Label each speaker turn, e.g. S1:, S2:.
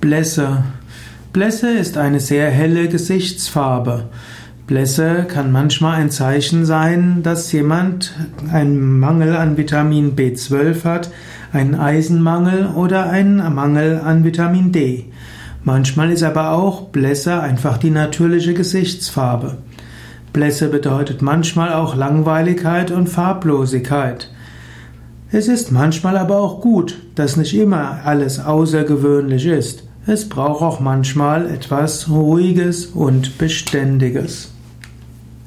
S1: Blässe. Blässe ist eine sehr helle Gesichtsfarbe. Blässe kann manchmal ein Zeichen sein, dass jemand einen Mangel an Vitamin B12 hat, einen Eisenmangel oder einen Mangel an Vitamin D. Manchmal ist aber auch Blässe einfach die natürliche Gesichtsfarbe. Blässe bedeutet manchmal auch Langweiligkeit und Farblosigkeit. Es ist manchmal aber auch gut, dass nicht immer alles außergewöhnlich ist. Es braucht auch manchmal etwas Ruhiges und Beständiges.